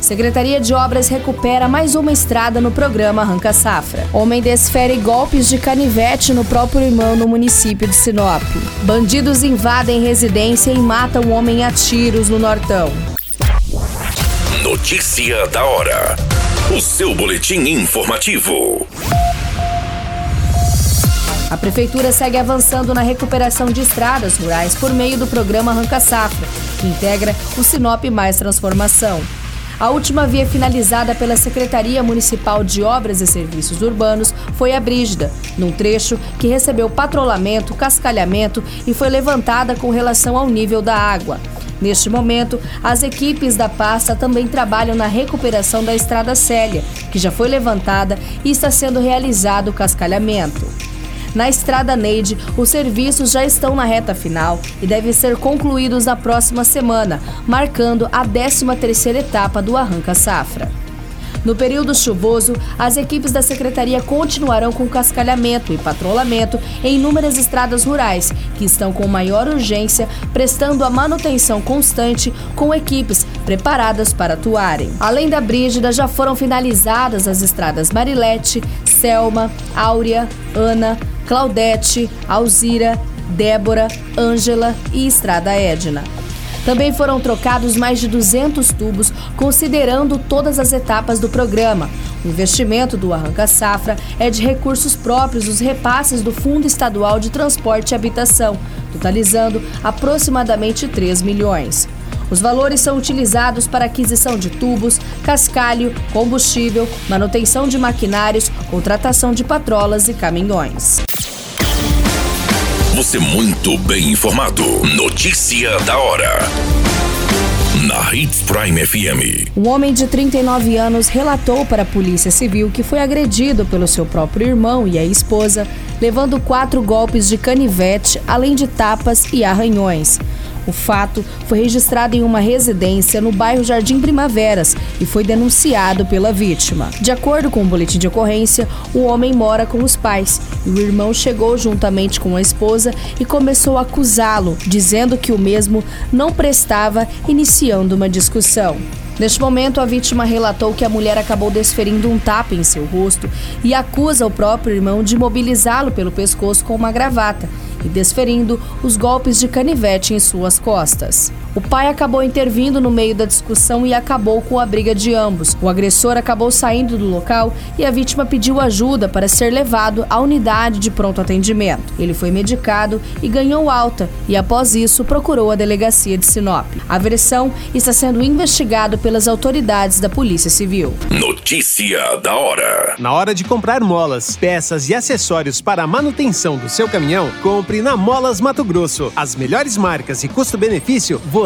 Secretaria de Obras recupera mais uma estrada no programa Arranca Safra. Homem desfere golpes de canivete no próprio irmão no município de Sinop. Bandidos invadem residência e matam um homem a tiros no Nortão. Notícia da hora. O seu boletim informativo. A Prefeitura segue avançando na recuperação de estradas rurais por meio do programa Arranca Safra, que integra o Sinop Mais Transformação. A última via finalizada pela Secretaria Municipal de Obras e Serviços Urbanos foi a Brígida, num trecho que recebeu patrulhamento, cascalhamento e foi levantada com relação ao nível da água. Neste momento, as equipes da pasta também trabalham na recuperação da Estrada Célia, que já foi levantada e está sendo realizado o cascalhamento. Na Estrada Neide, os serviços já estão na reta final e devem ser concluídos na próxima semana, marcando a 13ª etapa do Arranca Safra. No período chuvoso, as equipes da secretaria continuarão com cascalhamento e patrulhamento em inúmeras estradas rurais, que estão com maior urgência, prestando a manutenção constante com equipes preparadas para atuarem. Além da Brígida, já foram finalizadas as estradas Marilete, Selma, Áurea, Ana, Claudete, Alzira, Débora, Ângela e Estrada Edna. Também foram trocados mais de 200 tubos, considerando todas as etapas do programa. O investimento do Arranca Safra é de recursos próprios dos repasses do Fundo Estadual de Transporte e Habitação, totalizando aproximadamente 3 milhões. Os valores são utilizados para aquisição de tubos, cascalho, combustível, manutenção de maquinários, contratação de patrolas e caminhões. Você muito bem informado. Notícia da hora. Na Hits Prime FM. Um homem de 39 anos relatou para a Polícia Civil que foi agredido pelo seu próprio irmão e a esposa, levando quatro golpes de canivete, além de tapas e arranhões. O fato foi registrado em uma residência no bairro Jardim Primaveras e foi denunciado pela vítima. De acordo com o boletim de ocorrência, o homem mora com os pais e o irmão chegou juntamente com a esposa e começou a acusá-lo, dizendo que o mesmo não prestava, iniciando uma discussão. Neste momento, a vítima relatou que a mulher acabou desferindo um tapa em seu rosto e acusa o próprio irmão de mobilizá-lo pelo pescoço com uma gravata e desferindo os golpes de canivete em suas costas. O pai acabou intervindo no meio da discussão e acabou com a briga de ambos. O agressor acabou saindo do local e a vítima pediu ajuda para ser levado à unidade de pronto atendimento. Ele foi medicado e ganhou alta e após isso procurou a delegacia de Sinop. A versão está sendo investigada pelas autoridades da Polícia Civil. Notícia da hora. Na hora de comprar molas, peças e acessórios para a manutenção do seu caminhão, compre na Molas Mato Grosso. As melhores marcas e custo-benefício você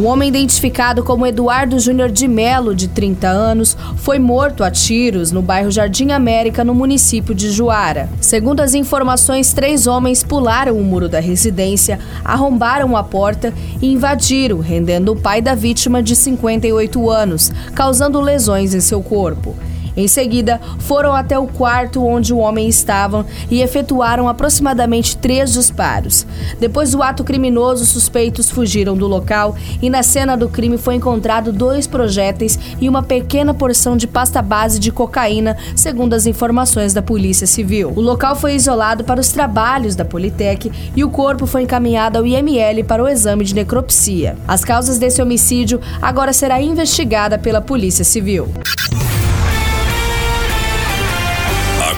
Um homem identificado como Eduardo Júnior de Melo, de 30 anos, foi morto a tiros no bairro Jardim América, no município de Juara. Segundo as informações, três homens pularam o muro da residência, arrombaram a porta e invadiram, rendendo o pai da vítima de 58 anos, causando lesões em seu corpo. Em seguida, foram até o quarto onde o homem estava e efetuaram aproximadamente três disparos. Depois do ato criminoso, os suspeitos fugiram do local e na cena do crime foi encontrado dois projéteis e uma pequena porção de pasta base de cocaína, segundo as informações da Polícia Civil. O local foi isolado para os trabalhos da Politec e o corpo foi encaminhado ao IML para o exame de necropsia. As causas desse homicídio agora será investigada pela Polícia Civil.